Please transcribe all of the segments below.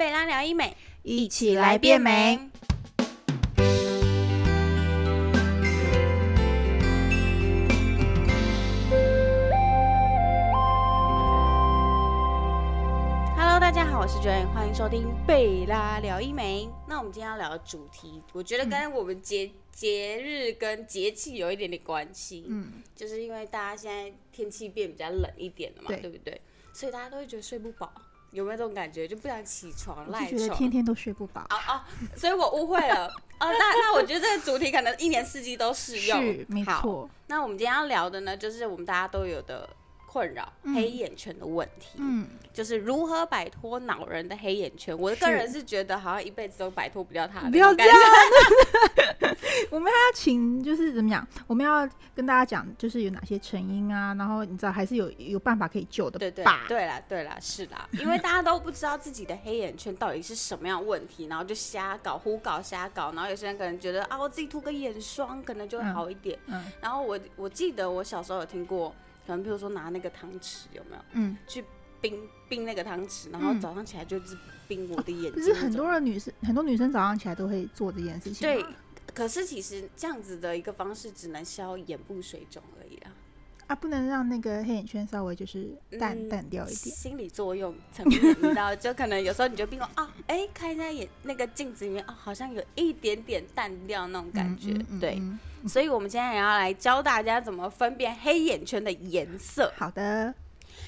贝拉聊医美，一起来变美。Hello，大家好，我是 Joy，欢迎收听贝拉聊医美。那我们今天要聊的主题，我觉得跟我们节节日跟节气有一点点关系。嗯，就是因为大家现在天气变比较冷一点了嘛，对对不对？所以大家都会觉得睡不饱，有没有这种感觉？就不想起床，赖床。天天都睡不饱。啊啊，所以我误会了。哦，那那我觉得这个主题可能一年四季都适用。是，没好错。那我们今天要聊的呢，就是我们大家都有的困扰——嗯黑眼圈的问题。嗯，就是如何摆脱恼人的黑眼圈。我的个人是觉得好像一辈子都摆脱不掉它的不要这样。我们还要请，就是怎么讲？我们要跟大家讲，就是有哪些成因啊，然后你知道还是有有办法可以救的对对吧？对啦对啦是啦，因为大家都不知道自己的黑眼圈到底是什么样的问题，然后就瞎搞、胡搞、瞎搞，然后有些人可能觉得啊，我自己涂个眼霜可能就会嗯好一点。嗯然后我我记得我小时候有听过，可能比如说拿那个汤匙有没有嗯，去冰冰那个汤匙，然后嗯早上起来就是冰我的眼睛就。是很多人女生，很多女生早上起来都会做这件事情。对，可是其实这样子的一个方式只能消眼部水肿而已啦，啊，不能让那个黑眼圈稍微就是淡、嗯淡掉一点。心理作用层面，你知道，就可能有时候你就 bingo 啊，哎，看一下眼那个镜子里面啊，好像有一点点淡掉那种感觉，嗯嗯对。嗯所以，我们今天也要来教大家怎么分辨黑眼圈的颜色。好的，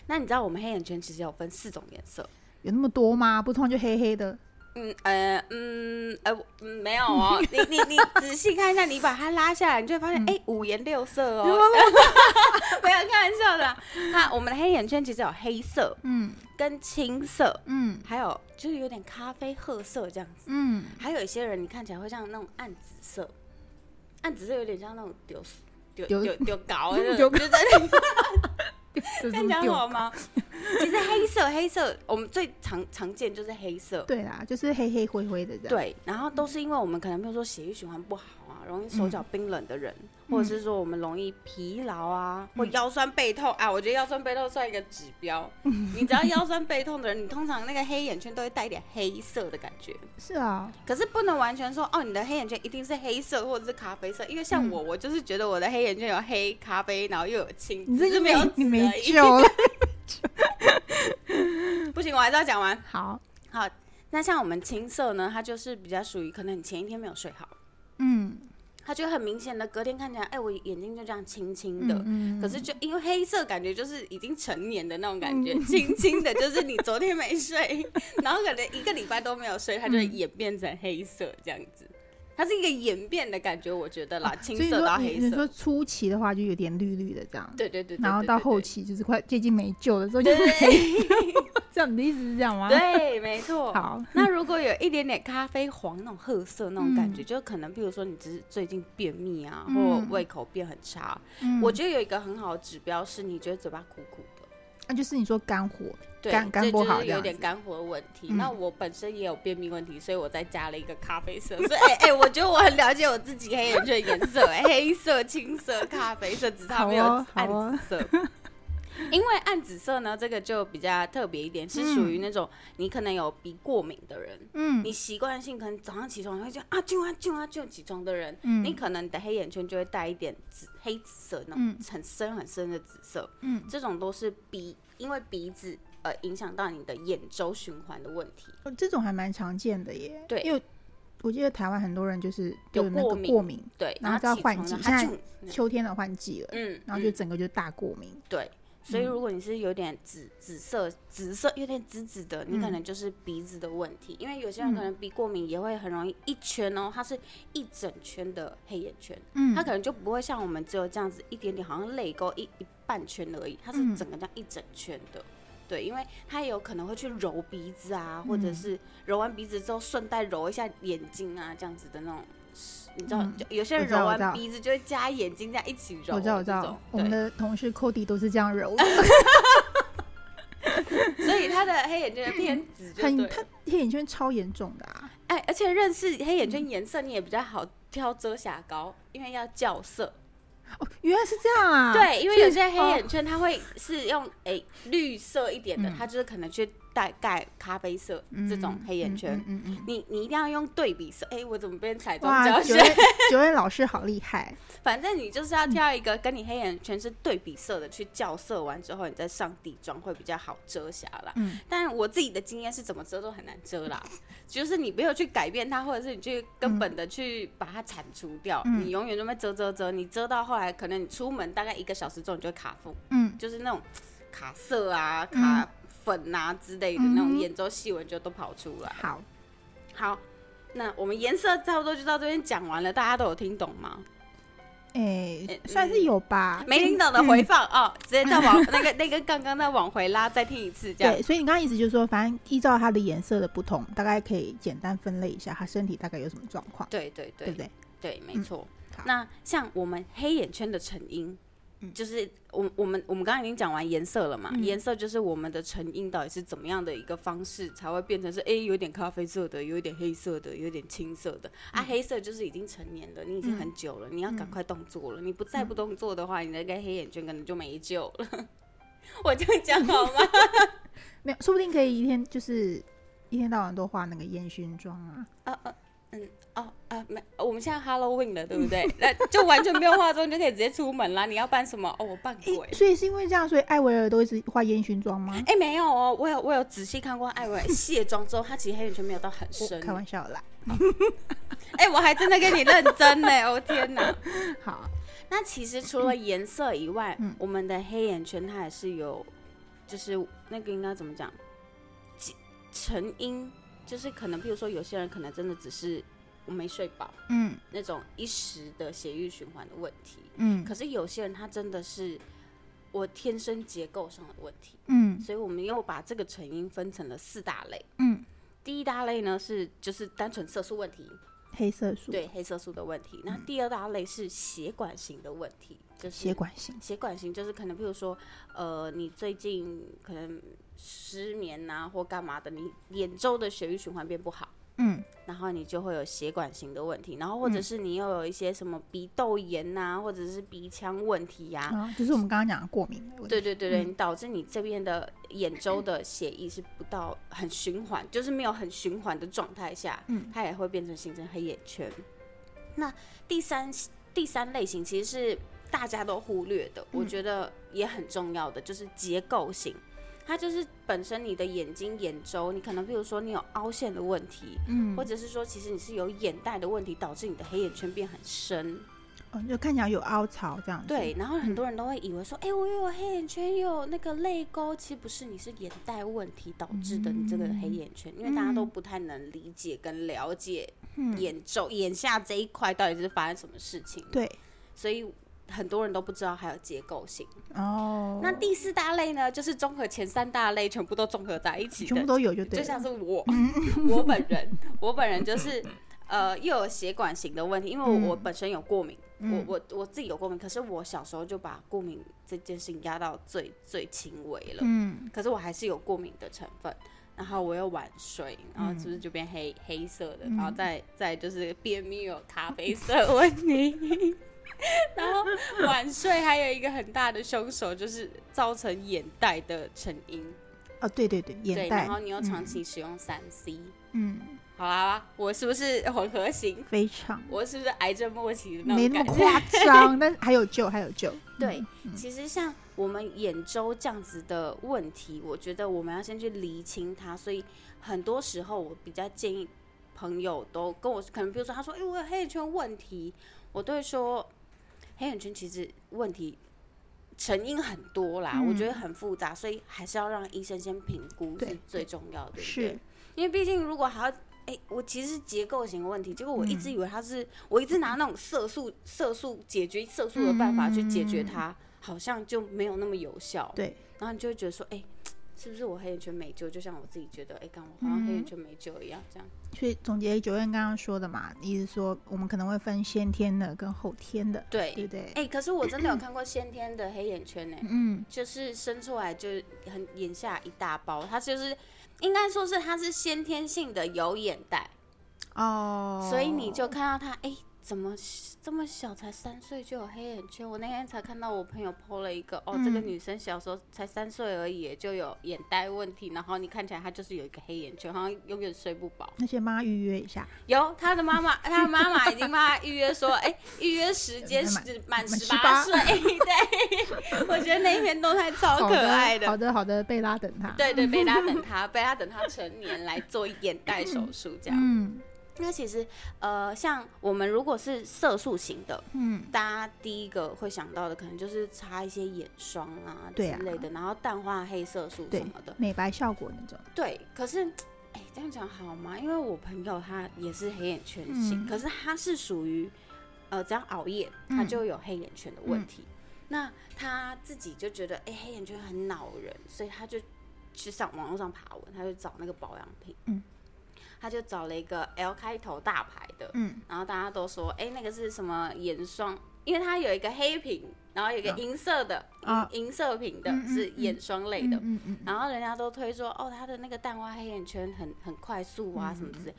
那你知道我们黑眼圈其实有分四种颜色？有那么多吗？不通常就黑黑的。嗯呃嗯呃嗯没有哦，你你你仔细看一下，你把它拉下来，你就会发现，嗯。哎、五颜六色哦。没有？开玩笑的。啦。那我们的黑眼圈其实有黑色嗯。跟青色，嗯。还有就是有点咖啡褐色这样子。嗯，还有一些人你看起来会像那种暗紫色，暗紫色有点像那种丢丢丢丢丢搞，丢 就就在那这看起来好吗？其实黑色黑色我们最常常见就是黑色。对啦，就是黑黑灰灰的这样。，对，然后都是因为我们可能比如说血液循环不好啊，容易手脚冰冷的人，或者是说我们容易疲劳啊，或腰酸背痛啊。我觉得腰酸背痛算一个指标，你只要腰酸背痛的人，你通常那个黑眼圈都会带一点黑色的感觉。是啊，可是不能完全说哦，你的黑眼圈一定是黑色或者是咖啡色，因为像我，我就是觉得我的黑眼圈有黑、咖啡，然后又有青，你这就只是没有你没紫而已救了。不行，我还是要讲完。好，好，那像我们青色呢，它就是比较属于可能你前一天没有睡好。嗯它就很明显的隔天看起来，哎、我眼睛就这样青青的。嗯可是就因为黑色，感觉就是已经成年的那种感嗯觉，青青的，就是你昨天没睡，然后可能一个礼拜都没有睡，它就演变成黑色这样子。它是一个演变的感觉，我觉得啦，青色到黑色。你说初期的话就有点绿绿的这样，对对对对然后到后期就是快接近没救的时候就是黑色，这样你的意思是这样吗？，对，没错。好，那如果有一点点咖啡黄那种褐色那种感觉，嗯就可能，比如说你只是最近便秘啊，嗯或胃口变很差，嗯我觉得有一个很好的指标是，你觉得嘴巴苦苦的。那就是你说肝火，对，肝肝不好有点肝火的问题。嗯那我本身也有便秘问题，所以我再加了一个咖啡色。所以，哎、哎、我觉得我很了解我自己黑眼圈的颜色、哎，黑色、青色、咖啡色，只差没有好哦暗好哦紫色。因为暗紫色呢，这个就比较特别一点，是属于那种你可能有鼻过敏的人，嗯。你习惯性可能早上起床你会这样啊就啊就啊就起床的人，嗯。你可能你的黑眼圈就会带一点紫黑紫色那种嗯。很深很深的紫色。嗯，这种都是鼻，因为鼻子呃影响到你的眼周循环的问题。哦这种还蛮常见的耶，对。因为我记得台湾很多人就是有有那个过敏对，然后就要换季现在秋天的换季了，嗯，然后就嗯。整个就大过敏，对。所以如果你是有点紫紫色、紫色有点紫紫的，你可嗯能就是鼻子的问题。因为有些人可能鼻过敏也会很容易一圈哦，它是一整圈的黑眼圈，嗯它可能就不会像我们只有这样子一点点，好像泪沟一一半圈而已，它是嗯整个这样一整圈的。对，因为它有可能会去揉鼻子啊，或者嗯是揉完鼻子之后顺带揉一下眼睛啊，这样子的那种。你知道，嗯就有些人揉完鼻子就会加眼睛这样一起揉。我知道我知道，我们，的同事 Cody 都是这样揉的，所以他的黑眼圈偏紫很他黑眼圈超严重的啊，哎，而且认识黑眼圈颜色，你也比较好挑遮瑕膏，因为要校色。哦，原来是这样啊！对，因为有些黑哦。眼圈它会是用诶、绿色一点的，嗯。它就是可能去带盖咖啡色这种黑眼圈，嗯嗯嗯你你一定要用对比色。哎、我怎么变彩嗯，妆哇，教学？九位 九位老师好厉害，反正你就是要挑一个跟你黑眼圈是对比色的，去校色完之后，你再上底妆会比较好遮瑕啦。嗯，但我自己的经验是怎么遮都很难遮啦，就是你没有去改变它，或者是你去根本的去把它铲除掉，嗯你永远都会遮遮遮，你遮到后来，可能你出门大概一个小时之后，你就会卡缝，嗯就是那种卡色啊、卡粉啊之类的、那种眼周细纹就都跑出来。好，好，那我们颜色差不多就到这边讲完了，大家都有听懂吗？哎呃，算是有吧，没听懂的回放、哦，直接再往那个 那个刚刚再往回拉，再听一次这样对，。所以你刚刚意思就是说，反正依照它的颜色的不同，大概可以简单分类一下，它身体大概有什么状况，对对对对不对？对，没嗯错。好那像我们黑眼圈的成因，嗯就是我我们我们刚刚已经讲完颜色了嘛，嗯。颜色就是我们的成因到底是怎么样的一个方式才会变成是哎、有点咖啡色的，有一点黑色的，有一点青色的。嗯。啊，黑色就是已经成年了，你已经很久了，你要赶快动作了，你不再不动作的话，你那个黑眼圈可能就没救了。我这样讲好吗？没有，说不定可以一天就是一天到晚都画那个烟熏妆啊。啊啊嗯哦啊没，我们现在 Halloween 了，对不对？那就完全不用化妆就可以直接出门啦。你要扮什么？哦，我扮诶鬼。所以是因为这样，所以艾薇儿都一直化烟熏妆吗？哎、没有哦，我有我有仔细看过艾薇儿卸妆之后，她其实黑眼圈没有到很深。开玩笑啦。哎、我还真的跟你认真呢，我、天哪！好，那其实除了颜色以外，嗯我们的黑眼圈它也是有，就是那个应该怎么讲？其成因就是可能，比如说有些人可能真的只是我没睡饱嗯。那种一时的血液循环的问题，嗯。可是有些人他真的是我天生结构上的问题，嗯。所以我们又把这个成因分成了四大类。嗯，第一大类呢是就是单纯色素问题，黑色素，对黑色素的问题。那第二大类是血管型的问题，就是血管型。血管型就是可能，譬如说，呃，你最近可能失眠呐、或干嘛的，你眼周的血液循环变不好，嗯然后你就会有血管型的问题，然后或者是你又有一些什么鼻窦炎呐、或者是鼻腔问题呀、啊，就是我们刚刚讲的过敏的问题。对对对对，你导致你这边的眼周的血液是不到很循环，就是没有很循环的状态下，嗯它也会变成形成黑眼圈。那第三第三类型其实是大家都忽略的，我觉得也很重要的，就是结构型。它就是本身你的眼睛、眼周，你可能比如说你有凹陷的问题，嗯，或者是说其实你是有眼袋的问题，导致你的黑眼圈变很深。哦，就看起来有凹槽这样子。对，然后很多人都会以为说，哎、我有黑眼圈，又有那个泪沟，其实不是，你是眼袋问题导致的，你这个黑眼圈，因为大家都不太能理解跟了解嗯，眼周、眼下这一块到底是发生什么事情，对，所以很多人都不知道还有结构性。哦，那第四大类呢，就是综合前三大类全部都综合在一起的，全部都有就就对就。像是我，我本人，我本人就是。呃，又有血管型的问题，因为我,、本身有过敏，嗯。我我我自己有过敏，可是我小时候就把过敏这件事情压到最最轻微了，嗯，可是我还是有过敏的成分，然后我又晚睡，然后是不是就变黑、黑色的，嗯。然后再再就是便秘有咖啡色问题，然后晚睡还有一个很大的凶手就是造成眼袋的成因，哦，对对对，眼袋。然后你又长期使用三 C，、嗯，好啦，我是不是混合型？非常我是不是癌症末期的那没？那么夸张，但是还有救，还有救。对嗯，其实像我们眼周这样子的问题，我觉得我们要先去厘清它。所以很多时候，我比较建议朋友都跟我，可能比如说他说：“哎、我有黑眼圈问题。”我都会说，黑眼圈其实问题成因很多啦，嗯我觉得很复杂，所以还是要让医生先评估对是最重要的，对不对？因为毕竟如果还要。哎、我其实是结构型的问题，结果我一直嗯以为它是，我一直拿那种色素、色素解决色素的办法去解决它，好像就没有那么有效。嗯对，然后你就会觉得说，哎、是不是我黑眼圈没救？就像我自己觉得，哎、刚我好像黑眼圈没救一样，这样。所以总结九院刚刚说的嘛，意思说我们可能会分先天的跟后天的，对，对不对？哎、可是我真的有看过先天的黑眼圈呢、嗯，就是生出来就很眼下一大包，它就是应该说是它是先天性的有眼袋，哦，所以你就看到它，哎、怎么这么小才三岁就有黑眼圈？我那天才看到我朋友 PO 了一个，哦，这个嗯女生小时候才三岁而已，就有眼袋问题，然后你看起来她就是有一个黑眼圈，好像永远睡不饱。那先帮他预约一下，有她的妈妈，她的妈妈已经帮她预约说，哎、预约时间 是满满十八岁。对，我觉得那一篇动态超可爱的。好的好的，贝拉等她。对对，贝拉等她，贝拉等她成年来做眼袋手术这样。嗯那其实，呃，像我们如果是色素型的，嗯，大家第一个会想到的可能就是擦一些眼霜啊之类的，然后淡化黑色素什么的。美白效果那种。对，可是，哎、这样讲好吗？因为我朋友他也是黑眼圈型，嗯可是他是属于，呃，只要熬夜，嗯他就有黑眼圈的问题。那他自己就觉得，哎、黑眼圈很恼人，所以他就去上网络上爬文，他就找那个保养品。嗯。他就找了一个 L 开头大牌的，嗯然后大家都说，哎、那个是什么眼霜？因为它有一个黑瓶，然后有一个啊银色的，啊银银色瓶的是眼霜类的。嗯嗯然后人家都推说，哦，他的那个淡化黑眼圈很很快速啊，嗯什么之类。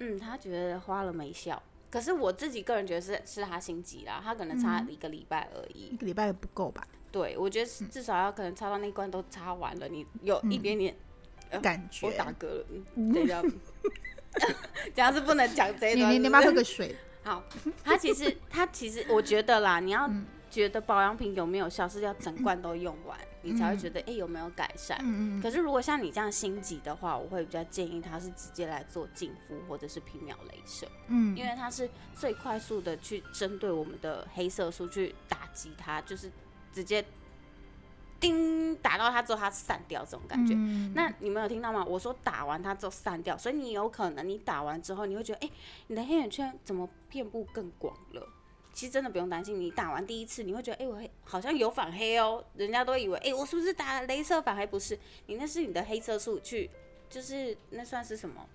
嗯，他觉得花了没效。可是我自己个人觉得是是他心急啦，他可能擦嗯一个礼拜而已。一个礼拜也不够吧？对，我觉得至少要可能擦到那关都擦完了，你有一点点，呃感觉我。打嗝了，嗯，对，这样，这样是不能讲这一段。你你你要不要是不是喝个水？好，它其实它其实我觉得啦，你要嗯觉得保养品有没有效，是要整罐都用完，你才会觉得哎、诶有没有改善。嗯嗯可是如果像你这样心急的话，我会比较建议他是直接来做净肤或者是皮秒镭射，嗯，因为它是最快速的去针对我们的黑色素去打击它，就是直接叮打到它之后它散掉这种感觉。嗯那你们有听到吗？我说打完它之后散掉，所以你有可能你打完之后，你会觉得，哎、你的黑眼圈怎么遍布更广了？其实真的不用担心，你打完第一次，你会觉得，哎、我黑好像有反黑哦，人家都以为，哎、我是不是打了镭射反黑？不是，你那是你的黑色素去，就是那算是什么？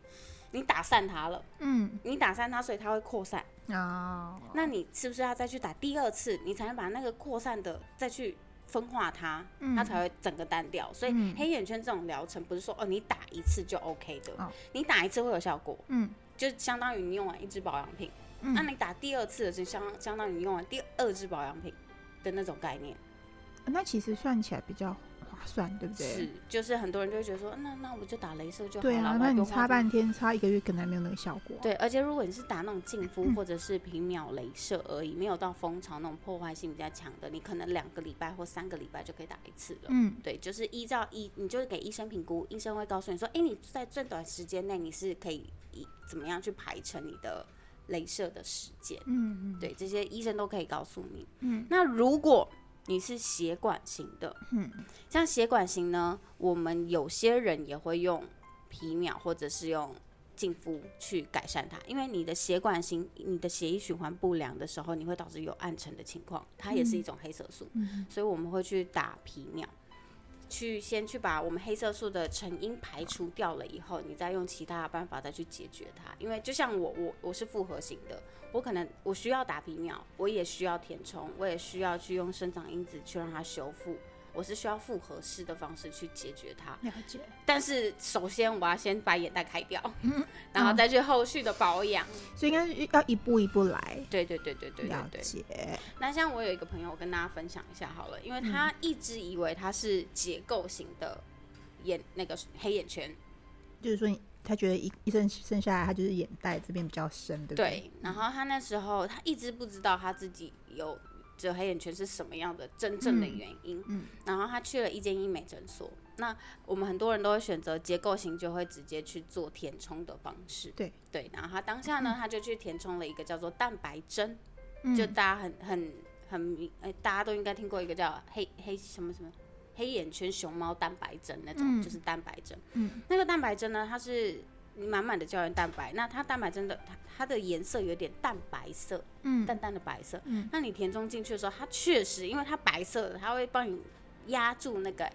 你打散它了，嗯你打散它，所以它会扩散。哦，那你是不是要再去打第二次，你才能把那个扩散的再去分化它，嗯它才会整个单调。所以嗯黑眼圈这种疗程不是说哦你打一次就 OK 的，哦你打一次会有效果，嗯就相当于你用完一支保养品。嗯那你打第二次的是相相当于你用完第二支保养品的那种概念。那其实算起来比较划算，对不对？是，就是很多人就会觉得说，那那我就打镭射就好了。对啊，那你擦半天，擦一个月可能还没有那个效果。对，而且如果你是打那种净肤嗯或者是皮秒镭射而已，没有到蜂巢那种破坏性比较强的，你可能两个礼拜或三个礼拜就可以打一次了。嗯对，就是依照医，你就是给医生评估，医生会告诉你说，哎、你在最短时间内你是可以以怎么样去排成你的镭射的时间。嗯嗯对，这些医生都可以告诉你。嗯，那如果你是血管型的，嗯，像血管型呢，我们有些人也会用皮秒或者是用净肤去改善它，因为你的血管型，你的血液循环不良的时候，你会导致有暗沉的情况，它也是一种黑色素，嗯所以我们会去打皮秒。去先去把我们黑色素的成因排除掉了以后，你再用其他的办法再去解决它。因为就像我我我是复合型的，我可能我需要打皮秒，我也需要填充，我也需要去用生长因子去让它修复。我是需要复合式的方式去解决它，了解。但是首先我要先把眼袋开掉，嗯然后再去后续的保养。所以应该是要一步一步来。对对对对对对对。了解。那像我有一个朋友，我跟大家分享一下好了，因为嗯他一直以为他是结构型的眼那个黑眼圈，就是说你，他觉得一一生生下来，他就是眼袋这边比较深，对不对？对，然后他那时候他一直不知道他自己有这黑眼圈是什么样的真正的原因，嗯。然后他去了一间医美诊所，那我们很多人都会选择结构型，就会直接去做填充的方式，对。对，然后他当下呢，他就去填充了一个叫做蛋白针，嗯。就大家很很很大家都应该听过一个叫黑黑什么什么黑眼圈熊猫蛋白针那种，嗯。就是蛋白针。嗯，那个蛋白针呢，它是满满的胶原蛋白，那它蛋白真的它它的颜色有点淡白色，嗯淡淡的白色。嗯，那你填充进去的时候，它确实因为它白色的，它会帮你压住那个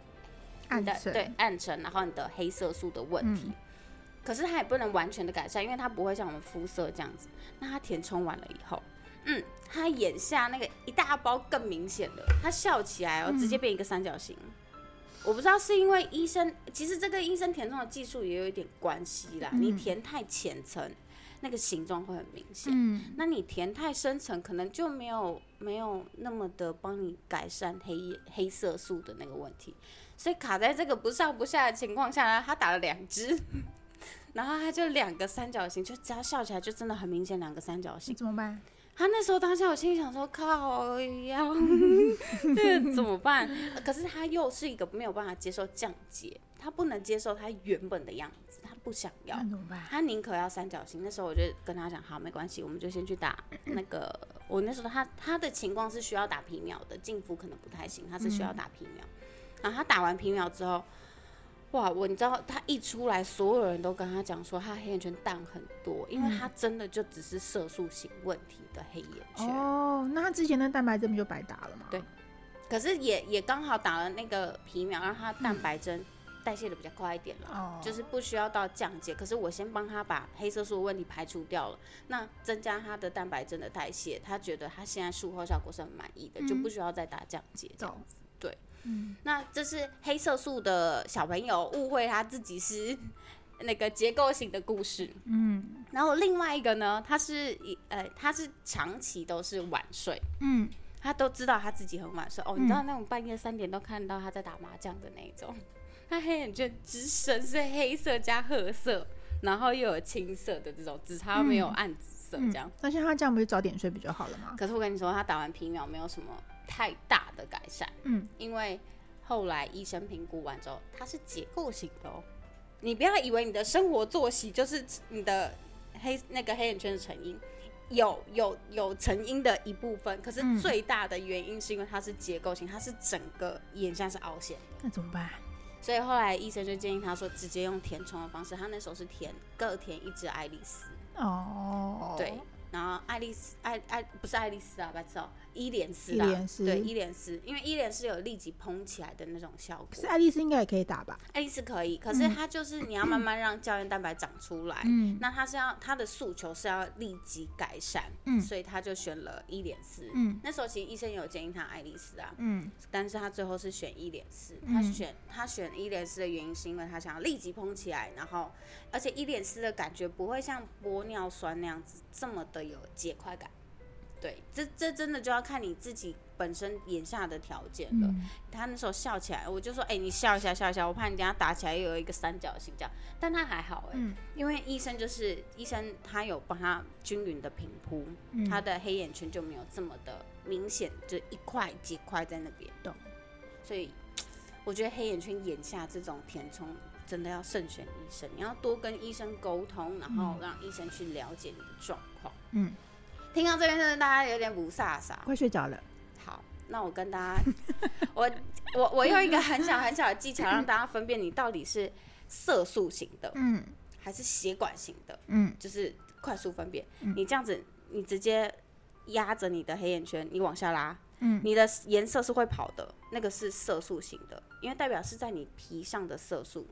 暗沉对暗沉，然后你的黑色素的问题。嗯可是它也不能完全的改善，因为它不会像我们肤色这样子。那它填充完了以后，嗯，它眼下那个一大包更明显了，它笑起来哦，嗯直接变一个三角形。我不知道是因为医生，其实这跟医生填充的技术也有一点关系啦。嗯你填太浅层，那个形状会很明显。嗯，那你填太深层，可能就没有没有那么的帮你改善黑黑色素的那个问题，所以卡在这个不上不下的情况下呢，他打了两支，然后他就两个三角形，就只要笑起来就真的很明显两个三角形。怎么办？他那时候当下我心里想说靠呀，这个怎么办？可是他又是一个没有办法接受降解，他不能接受他原本的样子，他不想要。他宁可要三角形。那时候我就跟他讲，好，没关系，我们就先去打那个。我那时候他他的情况是需要打皮秒的，净肤可能不太行，他是需要打皮秒。然后他打完皮秒之后，哇，我你知道他一出来，所有人都跟他讲说他黑眼圈淡很多，因为他真的就只是色素型问题的黑眼圈。哦，那他之前的蛋白针不就白打了吗？对可是也也刚好打了那个皮秒，让他蛋白针代谢的比较快一点了。哦，就是不需要到降解，可是我先帮他把黑色素的问题排除掉了，那增加他的蛋白针的代谢，他觉得他现在术后效果是很满意的，嗯就不需要再打降解这样子。那这是黑色素的小朋友误会他自己是那个结构型的故事。嗯。然后另外一个呢，他是一呃，他是长期都是晚睡，嗯，他都知道他自己很晚睡。哦，你知道那种半夜三点都看到他在打麻将的那一种，他黑眼圈之深是黑色加褐色，然后又有青色的这种，只差没有暗紫色这样。嗯那像他这样不是早点睡不就好了吗？可是我跟你说，他打完皮秒没有什么太大的改善，嗯，因为后来医生评估完之后，它是结构型的哦。你不要以为你的生活作息就是你的黑那个黑眼圈的成因，有有有成因的一部分，可是嗯最大的原因是因为它是结构型，它是整个眼下是凹陷，那怎么办？所以后来医生就建议他说，直接用填充的方式。他那时候是填各填一支爱丽丝，哦，对，然后爱丽丝爱爱不是爱丽丝啊，白痴哦，伊莲丝啊，伊莲丝对伊莲丝，因为伊莲丝有立即蓬起来的那种效果可是。爱丽丝应该也可以打吧？爱丽丝可以，可是它就是你要慢慢让胶原蛋白长出来。嗯那它是要它的诉求是要立即改善，嗯所以他就选了伊莲丝。嗯那时候其实医生也有建议他爱丽丝啊，嗯但是他最后是选伊莲丝。嗯他选他选伊莲丝的原因是因为他想要立即蓬起来，然后而且伊莲丝的感觉不会像玻尿酸那样子这么的有解块感。对，这这真的就要看你自己本身眼下的条件了。嗯他那时候笑起来，我就说：“哎、你笑一下，笑一下，我怕你等下打起来又有一个三角形这样。”但他还好哎、嗯因为医生就是医生，他有帮他均匀的平铺，嗯他的黑眼圈就没有这么的明显，就一块几块在那边。懂。所以我觉得黑眼圈眼下这种填充真的要慎选医生，你要多跟医生沟通，然后让医生去了解你的状况。嗯，听到这边，真的大家有点不飒飒。快睡着了。好，那我跟大家，我我我用一个很小很小的技巧，让大家分辨你到底是色素型的嗯还是血管型的，嗯就是快速分辨。嗯你这样子，你直接压着你的黑眼圈，你往下拉，嗯你的颜色是会跑的，那个是色素型的，因为代表是在你皮上的色素。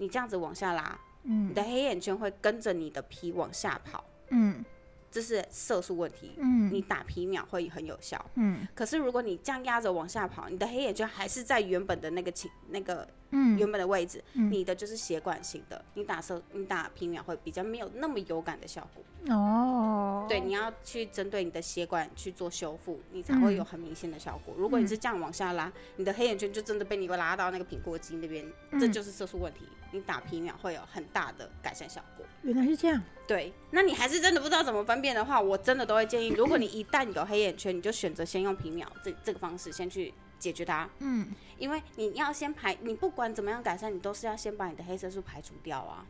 你这样子往下拉，嗯你嗯的黑眼圈会跟着你的皮往下跑，嗯这是色素问题。嗯你打皮秒会很有效。嗯可是如果你这样压着往下跑，你的黑眼圈还是在原本的那个情那个嗯原本的位置，嗯你的就是血管型的，你打色你打皮秒会比较没有那么有感的效果。哦，对，你要去针对你的血管去做修复，你才会有很明显的效果。如果你是这样往下拉，你的黑眼圈就真的被你拉到那个苹果肌那边，这嗯就是色素问题。你打皮秒会有很大的改善效果。原来是这样。对，那你还是真的不知道怎么分辨的话，我真的都会建议，如果你一旦有黑眼圈，你就选择先用皮秒这这个方式先去解决它，嗯因为你要先排，你不管怎么样改善，你都是要先把你的黑色素排除掉啊。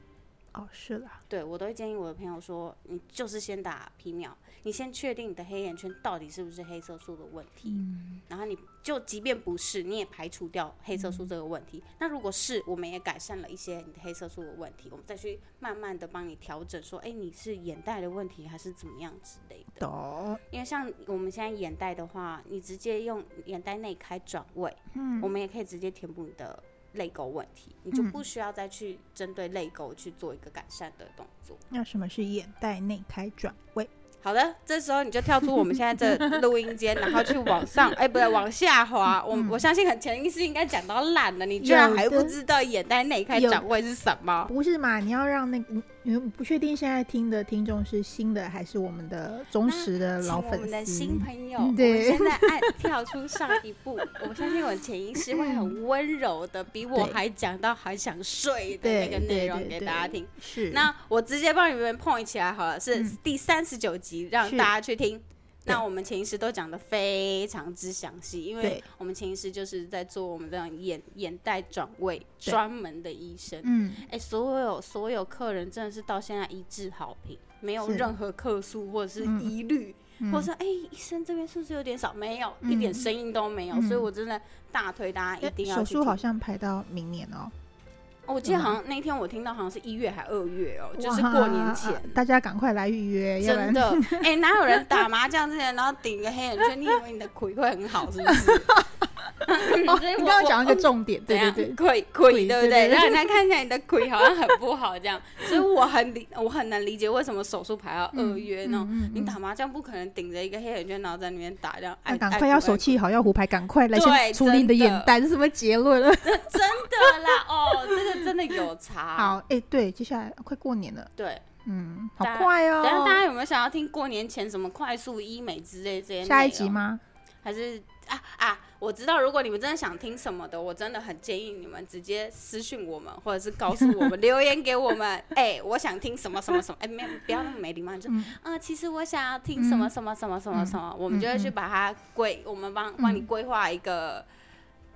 哦，是啦。对我都会建议我的朋友说，你就是先打皮秒，你先确定你的黑眼圈到底是不是黑色素的问题，嗯然后你就即便不是，你也排除掉黑色素这个问题。那如果是，我们也改善了一些你的黑色素的问题，我们再去慢慢的帮你调整，说，哎，你是眼袋的问题还是怎么样之类的。懂。因为像我们现在眼袋的话，你直接用眼袋内开转位，嗯我们也可以直接填补你的泪沟问题，你就不需要再去针对泪沟去做一个改善的动作。那什么是眼袋内开转位？好的，这时候你就跳出我们现在这录音间，然后去往上，哎、不对，往下滑。我、我相信很前意识应该讲到烂了，你居然还不知道眼袋内开展位是什么？不是嘛？你要让那个因为不确定现在听的听众是新的还是我们的忠实的老粉请我们的丝。新朋友，嗯我们对现在按跳出上一步，我相信我的潜意识会很温柔的，比我还讲到还想睡的那个内容给大家听。是那我直接帮你们 point 起来好了，是嗯第三十九集，让大家去听。那我们潜意识都讲的非常之详细，因为我们潜意识就是在做我们这样眼眼袋转位对。专门的医生。嗯，哎、所有所有客人真的是到现在一致好评，没有任何客诉或者是嗯。疑虑，嗯。或者说哎、医生这边是不是有点少？没有，嗯。一点声音都没有。嗯所以我真的大推大家一哎定要手术好像排到明年哦，哦我记得好像那天我听到好像是一月还二月哦，就是过年前。大家赶快来预约，真的，哎、哪有人打麻将之前，然后顶个黑眼圈？你以为你的腿会很好，是不是？哦，所以我你刚刚讲一个重点，对对对，腿腿腿对不对？让人家看起来你的鬼好像很不好这样，所以我很理我很能理解为什么手术排到二月呢？你打麻将不可能顶着一个黑眼圈，然后在那边打这样，那赶快要手。气好，要胡牌，赶快来对先处理你的眼袋，这是什么结论了？真的啦，哦，这个真的有差。好，哎，对，接下来快过年了，对。嗯，好快哦等一下大家有没有想要听过年前什么快速医美之类这些？下一集？吗？还是啊啊？我知道，如果你们真的想听什么的，我真的很建议你们直接私信我们，或者是告诉我们 留言给我们。哎、我想听什么什么什么，哎、没有不要那么没礼貌，你就嗯啊、其实我想要听什么嗯什么什么什么什么，我们就会去把它规，我们帮帮你嗯规划一个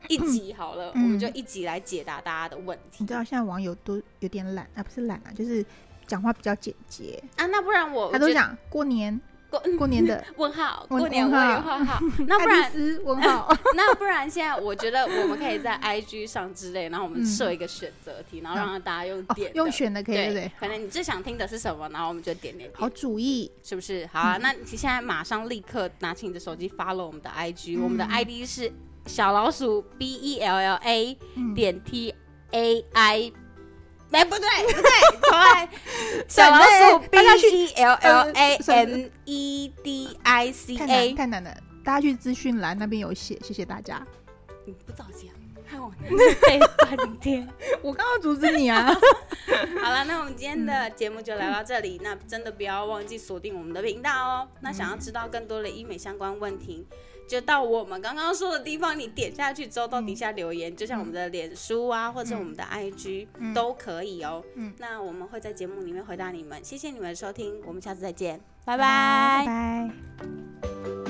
一集好了，嗯我们就一集来解答大家的问题你知道现在网友都有点懒啊，不是懒啊，就是讲话比较简洁，啊。那不然我他都讲过年过过年的 问号，过年问号。那不然丝问号，那不然现在我觉得我们可以在 IG 上之类，然后我们嗯设一个选择题，然后让大家用哦点、用选的可以对不对？对？，可能你最想听的是什么，然后我们就点点好，主意，是不是？好啊，那你现在马上立刻拿起你的手机 follow 我们的 IG，、我们的嗯 ID 是小老鼠 B E L L A 嗯，点 T A I。哎，不对，不对，重来。小老鼠 B 大家去 E L L A 呃 N E D I C A。太难了，大家去资讯栏那边有写，谢谢大家。你不早讲，害我背半天。我刚刚阻止你啊，好了，那我们今天的节目就聊到这里。那真的不要忘记锁定我们的频道哦。那想要知道更多的医美相关问题，就到我们刚刚说的地方，你点下去之后到底下留言，就像我们的脸书啊，或者我们的 IG、嗯都可以哦。嗯那我们会在节目里面回答你们。谢谢你们的收听，我们下次再见，拜拜拜拜。